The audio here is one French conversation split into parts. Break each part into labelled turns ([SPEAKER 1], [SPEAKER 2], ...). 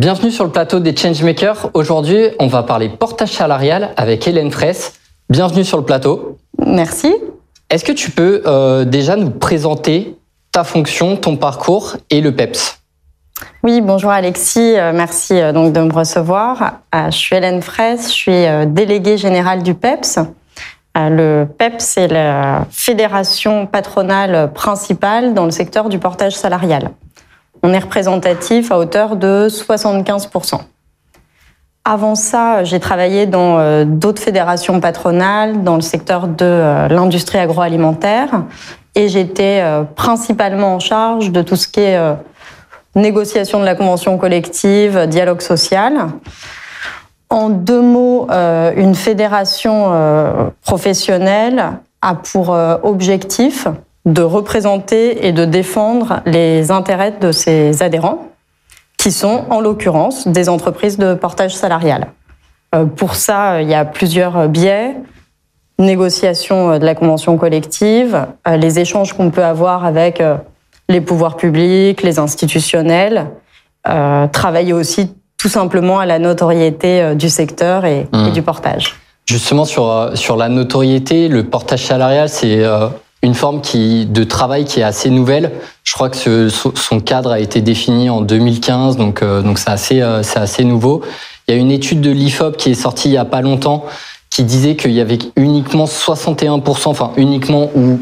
[SPEAKER 1] Bienvenue sur le plateau des Changemakers. Aujourd'hui, on va parler portage salarial avec Hélène Fraisse. Bienvenue sur le plateau.
[SPEAKER 2] Merci.
[SPEAKER 1] Est-ce que tu peux euh, déjà nous présenter ta fonction, ton parcours et le PEPS?
[SPEAKER 2] Oui, bonjour Alexis, euh, merci euh, donc de me recevoir. je suis Hélène Fraisse, je suis déléguée générale du PEPS. Le PEPS c'est la fédération patronale principale dans le secteur du portage salarial on est représentatif à hauteur de 75%. Avant ça, j'ai travaillé dans euh, d'autres fédérations patronales dans le secteur de euh, l'industrie agroalimentaire et j'étais euh, principalement en charge de tout ce qui est négociation de la convention collective, dialogue social. En deux mots, une fédération professionnelle a pour objectif de représenter et de défendre les intérêts de ses adhérents, qui sont en l'occurrence des entreprises de portage salarial. Euh, pour ça, il y a plusieurs biais négociation de la convention collective, euh, les échanges qu'on peut avoir avec euh, les pouvoirs publics, les institutionnels, travailler aussi tout simplement à la notoriété du secteur et, et mmh. du portage.
[SPEAKER 1] Justement sur sur la notoriété, le portage salarial, c'est une forme qui, de travail qui est assez nouvelle. Je crois que ce, son cadre a été défini en 2015, donc euh, donc c'est assez euh, c'est assez nouveau. Il y a une étude de l'Ifop qui est sortie il y a pas longtemps qui disait qu'il y avait uniquement 61%, enfin uniquement ou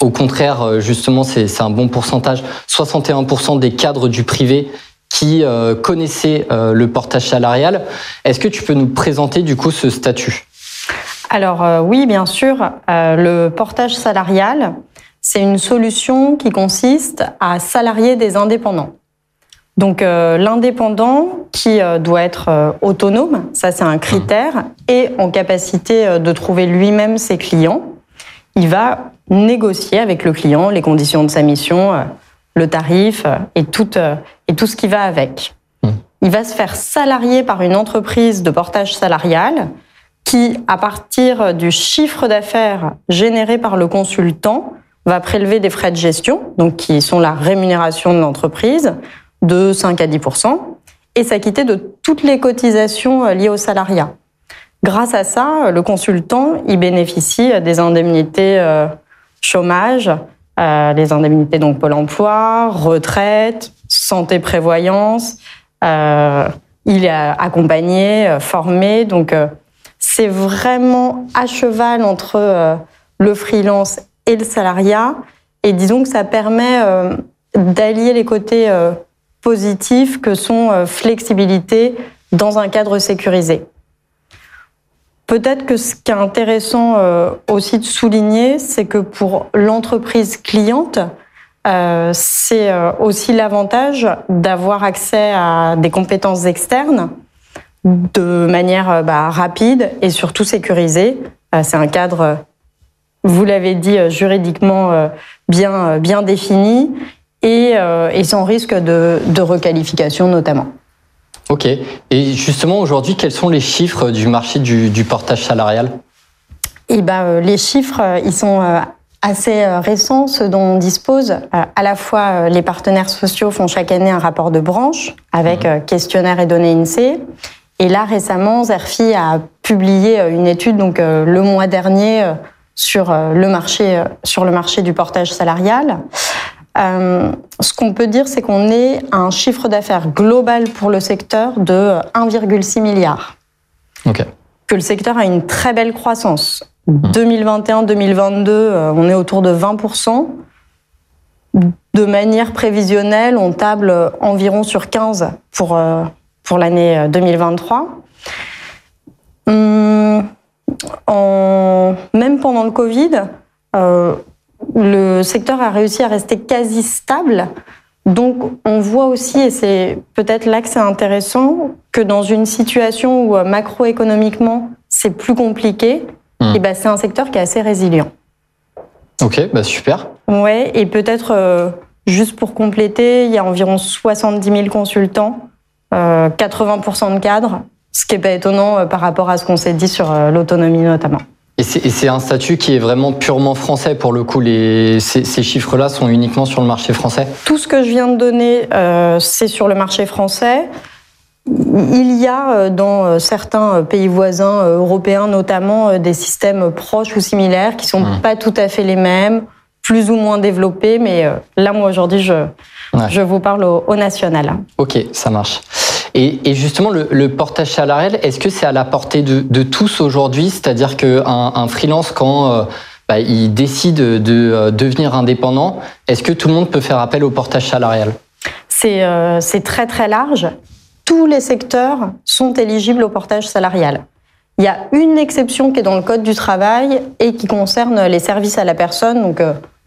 [SPEAKER 1] au contraire euh, justement c'est un bon pourcentage, 61% des cadres du privé qui connaissaient le portage salarial. Est-ce que tu peux nous présenter du coup ce statut?
[SPEAKER 2] Alors euh, oui, bien sûr, euh, le portage salarial, c'est une solution qui consiste à salarier des indépendants. Donc euh, l'indépendant qui doit être autonome, ça c'est un critère, et en capacité de trouver lui-même ses clients, il va négocier avec le client les conditions de sa mission, le tarif et tout, et tout ce qui va avec. Mmh. Il va se faire salarier par une entreprise de portage salarial qui, à partir du chiffre d'affaires généré par le consultant, va prélever des frais de gestion, donc qui sont la rémunération de l'entreprise, de 5 à 10% et s'acquitter de toutes les cotisations euh, liées au salariat. Grâce à ça, le consultant, il bénéficie des indemnités euh, chômage, euh, les indemnités donc Pôle emploi, retraite, santé prévoyance. il est accompagné, formé, donc c'est vraiment à cheval entre euh, le freelance et le salariat. Et disons que ça permet euh, d'allier les côtés euh, positifs que sont flexibilité dans un cadre sécurisé. Peut-être que ce qui est intéressant aussi de souligner, c'est que pour l'entreprise cliente, c'est aussi l'avantage d'avoir accès à des compétences externes de manière euh, bah, rapide et surtout sécurisée. Euh, c'est un cadre, vous l'avez dit, euh, juridiquement bien, bien défini et, sans risque de, requalification notamment.
[SPEAKER 1] Ok. Et justement, aujourd'hui, quels sont les chiffres du marché du, portage salarial?
[SPEAKER 2] Eh ben, Les chiffres, ils sont assez récents, ceux dont on dispose. À la fois, les partenaires sociaux font chaque année un rapport de branche avec mmh. questionnaire et données INSEE. Et là, récemment, Zerfi a publié euh, une étude donc euh, le mois dernier euh, sur le marché sur le marché du portage salarial. ce qu'on peut dire, c'est qu'on est à un chiffre d'affaires global pour le secteur de 1,6 milliard. Que le secteur a une très belle croissance. 2021-2022, mmh. on est autour de 20%. De manière prévisionnelle, on table environ sur 15% pour pour l'année 2023. Euh, hum, même pendant le Covid, euh, le secteur a réussi à rester quasi stable. Donc on voit aussi, et c'est peut-être là que c'est intéressant, que dans une situation où euh, macroéconomiquement c'est plus compliqué, et eh ben c'est un secteur qui est assez résilient.
[SPEAKER 1] Ok, bah super.
[SPEAKER 2] Ouais, et peut-être juste pour compléter, il y a environ 70 000 consultants 80% euh, de cadres, ce qui n'est pas étonnant euh, par rapport à ce qu'on s'est dit sur euh, l'autonomie notamment.
[SPEAKER 1] Et c'est un statut qui est vraiment purement français pour le coup. Les, ces, chiffres-là sont uniquement sur le marché français?
[SPEAKER 2] Tout ce que je viens de donner, c'est sur le marché français. il y a dans certains pays voisins européens notamment des systèmes proches ou similaires qui sont mmh. pas tout à fait les mêmes, plus ou moins développés, mais là moi aujourd'hui je je vous parle au, national.
[SPEAKER 1] Ok, ça marche. Et, justement, le, portage salarial, est-ce que c'est à la portée de, tous aujourd'hui? C'est-à-dire qu'un un freelance, quand euh, bah, il décide de euh, devenir indépendant, est-ce que tout le monde peut faire appel au portage salarial?
[SPEAKER 2] Euh, C'est très très large. Tous les secteurs sont éligibles au portage salarial. Il y a une exception qui est dans le Code du travail et qui concerne les services à la personne. Donc,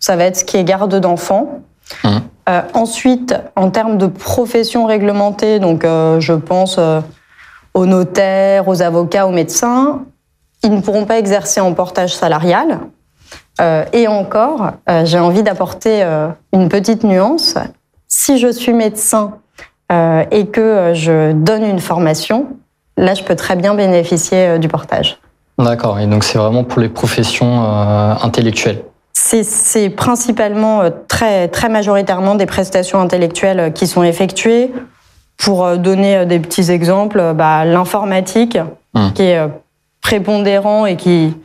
[SPEAKER 2] ça va être ce qui est garde d'enfants. Hum. Euh, ensuite, en termes de profession réglementée, donc euh, je pense euh, aux notaires, aux avocats, aux médecins, ils ne pourront pas exercer en portage salarial. et encore, j'ai envie d'apporter une petite nuance. Si je suis médecin et que je donne une formation, là, je peux très bien bénéficier du portage.
[SPEAKER 1] D'accord. Et donc, c'est vraiment pour les professions intellectuelles.
[SPEAKER 2] C'est principalement euh, très, très majoritairement des prestations intellectuelles euh, qui sont effectuées. Pour euh, donner des petits exemples, bah, l'informatique, hum. qui est prépondérant et qui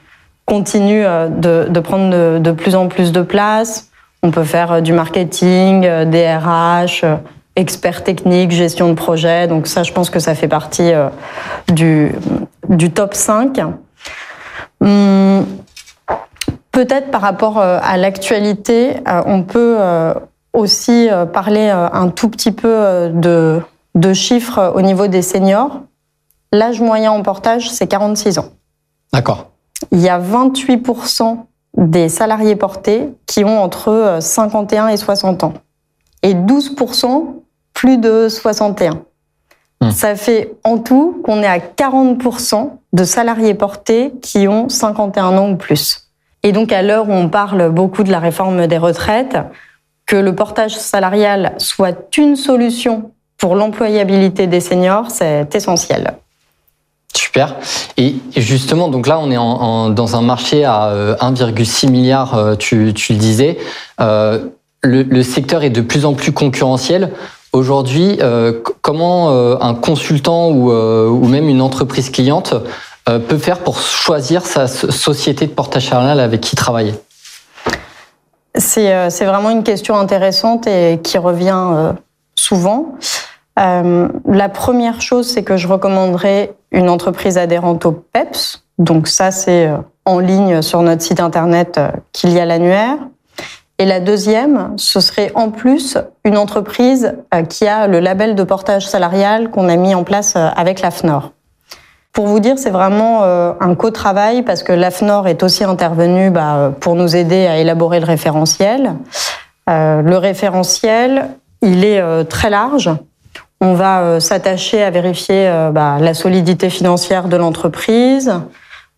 [SPEAKER 2] continue de, prendre de, plus en plus de place. On peut faire du marketing, des RH, expert technique, gestion de projet. Donc ça, je pense que ça fait partie du, du top 5. Peut-être par rapport euh, à l'actualité, euh, on peut euh, aussi parler un tout petit peu de, de chiffres au niveau des seniors. L'âge moyen en portage, c'est 46 ans.
[SPEAKER 1] D'accord.
[SPEAKER 2] Il y a 28% des salariés portés qui ont entre 51 et 60 ans. Et 12% plus de 61. Hmm. Ça fait en tout qu'on est à 40% de salariés portés qui ont 51 ans ou plus. Et donc, à l'heure où on parle beaucoup de la réforme des retraites, que le portage salarial soit une solution pour l'employabilité des seniors, c'est essentiel.
[SPEAKER 1] Super. Et justement, donc là, on est dans un marché à 1,6 euh, milliard, euh, tu, le disais. Euh, le, secteur est de plus en plus concurrentiel. Aujourd'hui, comment un consultant ou, même une entreprise cliente peut faire pour choisir sa société de portage salarial avec qui travailler
[SPEAKER 2] euh, C'est vraiment une question intéressante et qui revient euh, souvent. la première chose, c'est que je recommanderais une entreprise adhérente au PEPS. Donc ça, c'est en ligne sur notre site internet qu'il y a l'annuaire. Et la deuxième, ce serait en plus une entreprise qui a le label de portage salarial qu'on a mis en place avec l'AFNOR. Pour vous dire, c'est vraiment euh, un co-travail parce que l'AFNOR est aussi intervenu bah, pour nous aider à élaborer le référentiel. Euh, le référentiel, il est euh, très large. On va s'attacher à vérifier bah, la solidité financière de l'entreprise.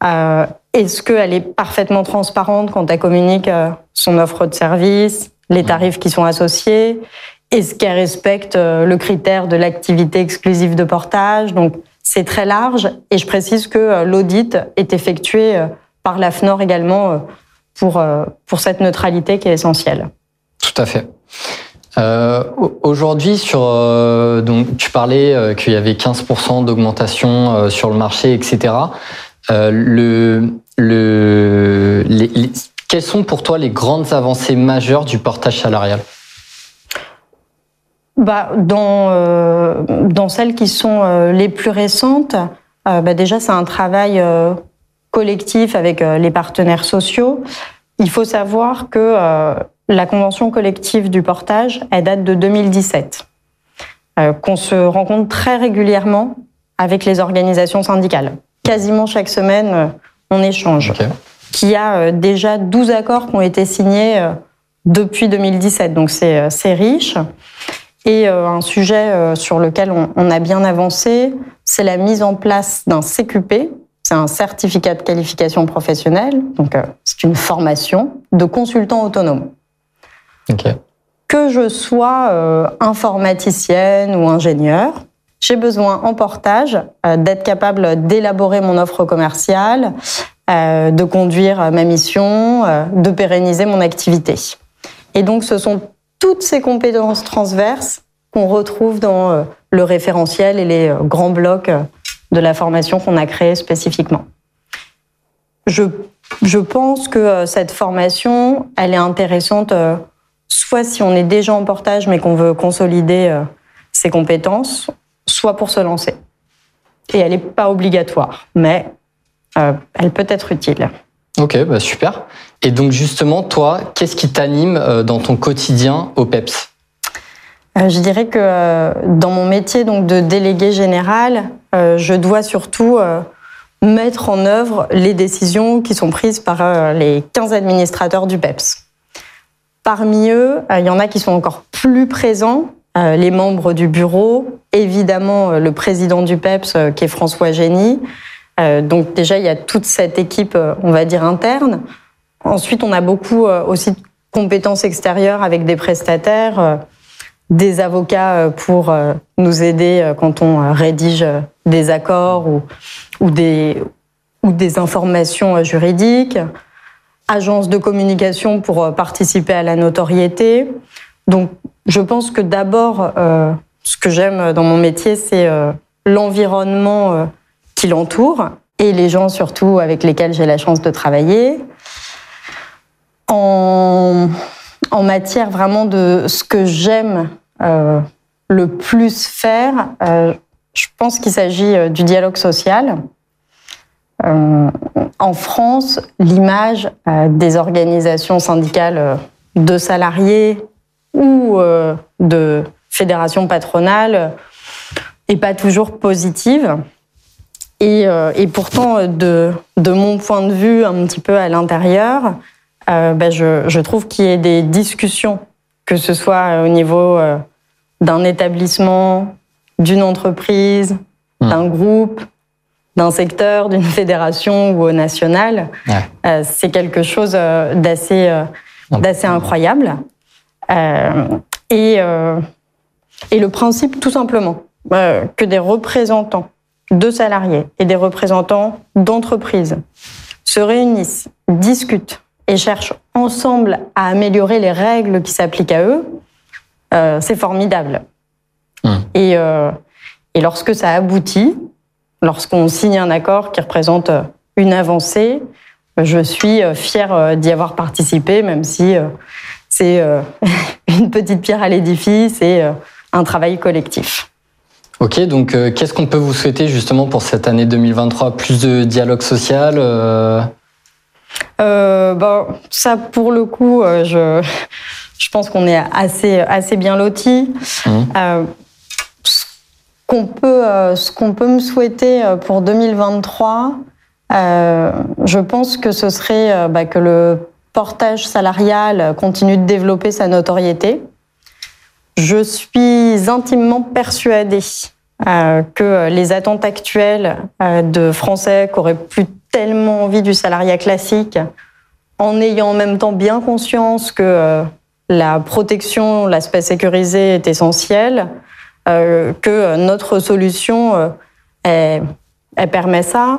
[SPEAKER 2] Est-ce qu'elle est parfaitement transparente quand elle communique son offre de service, les tarifs qui sont associés? Est-ce qu'elle respecte le critère de l'activité exclusive de portage? Donc, c'est très large et je précise que euh, l'audit est effectué euh, par l'AFNOR également euh, pour, pour cette neutralité qui est essentielle.
[SPEAKER 1] Tout à fait. Aujourd'hui, sur donc tu parlais qu'il y avait 15% d'augmentation sur le marché, etc. le, le, quelles sont pour toi les grandes avancées majeures du portage salarial?
[SPEAKER 2] Bah, dans, euh, dans celles qui sont euh, les plus récentes, euh, bah, déjà c'est un travail collectif avec les partenaires sociaux. Il faut savoir que la convention collective du portage, elle date de 2017, qu'on se rencontre très régulièrement avec les organisations syndicales. Quasiment chaque semaine, on échange. Okay. Qui a déjà 12 accords qui ont été signés depuis 2017, donc c'est riche. Et euh, un sujet euh, sur lequel on, a bien avancé, c'est la mise en place d'un CQP, c'est un certificat de qualification professionnelle, donc euh, c'est une formation de consultant autonome. Que je sois informaticienne ou ingénieur, j'ai besoin en portage d'être capable d'élaborer mon offre commerciale, de conduire ma mission, de pérenniser mon activité. Et donc ce sont toutes ces compétences transverses qu'on retrouve dans le référentiel et les grands blocs de la formation qu'on a créé spécifiquement. Je, je pense que cette formation, elle est intéressante soit si on est déjà en portage mais qu'on veut consolider ses compétences, soit pour se lancer. Et elle n'est pas obligatoire, mais euh, elle peut être utile.
[SPEAKER 1] Ok, bah super. Et donc justement, toi, qu'est-ce qui t'anime euh, dans ton quotidien au PEPS
[SPEAKER 2] euh, Je dirais que dans mon métier donc de délégué général, je dois surtout mettre en œuvre les décisions qui sont prises par les 15 administrateurs du PEPS. Parmi eux, il y en a qui sont encore plus présents euh, les membres du bureau, évidemment euh, le président du PEPS euh, qui est François Génie. Donc déjà, il y a toute cette équipe, on va dire, interne. Ensuite, on a beaucoup aussi de compétences extérieures avec des prestataires, des avocats pour nous aider quand on rédige des accords ou, ou, des, informations juridiques, agences de communication pour participer à la notoriété. Donc je pense que d'abord, euh, ce que j'aime dans mon métier, c'est euh, l'environnement euh, qui l'entoure et les gens surtout avec lesquels j'ai la chance de travailler. En, en, matière vraiment de ce que j'aime le plus faire, je pense qu'il s'agit du dialogue social. en France, l'image des organisations syndicales de salariés ou euh, de fédération patronale est pas toujours positive. Et, euh, et pourtant, de, de, mon point de vue, un petit peu à l'intérieur, euh, ben je, je, trouve qu'il y ait des discussions, que ce soit au niveau d'un établissement, d'une entreprise, mmh. d'un groupe, d'un secteur, d'une fédération ou au national. Ouais. c'est quelque chose d'assez d'assez incroyable. Euh, et, euh, et le principe, tout simplement, euh, que des représentants de salariés et des représentants d'entreprises se réunissent, discutent et cherchent ensemble à améliorer les règles qui s'appliquent à eux, euh, c'est formidable. Mmh. Et, euh, et lorsque ça aboutit, lorsqu'on signe un accord qui représente une avancée, je suis fière d'y avoir participé, même si c'est euh, une petite pierre à l'édifice et euh, un travail collectif.
[SPEAKER 1] Ok, donc euh, qu'est-ce qu'on peut vous souhaiter justement pour cette année 2023 Plus de dialogue social euh...
[SPEAKER 2] bah, Ça, pour le coup, je, je pense qu'on est assez, assez bien lotis. Mmh. ce qu'on peut, ce qu'on peut me souhaiter pour 2023, je pense que ce serait bah, que le portage salarial continue de développer sa notoriété. Je suis intimement persuadée euh, que les attentes actuelles euh, de Français qui auraient plus tellement envie du salariat classique, en ayant en même temps bien conscience que euh, la protection, l'aspect sécurisé est essentiel, que notre solution elle, permet ça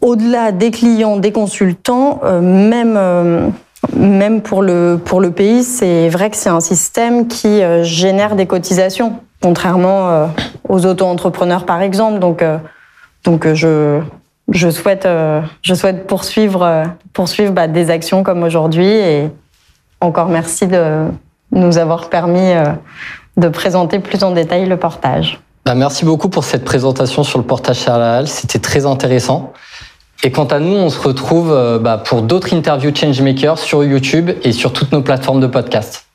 [SPEAKER 2] au-delà des clients, des consultants, même même pour le pour le pays, c'est vrai que c'est un système qui euh, génère des cotisations, contrairement aux auto-entrepreneurs par exemple. Donc donc je je souhaite je souhaite poursuivre poursuivre bah, des actions comme aujourd'hui et encore merci de nous avoir permis de présenter plus en détail le portage.
[SPEAKER 1] Bah, merci beaucoup pour cette présentation sur le portage salarial, c'était très intéressant. Et quant à nous, on se retrouve euh, bah, pour d'autres interviews Changemakers sur YouTube et sur toutes nos plateformes de podcast.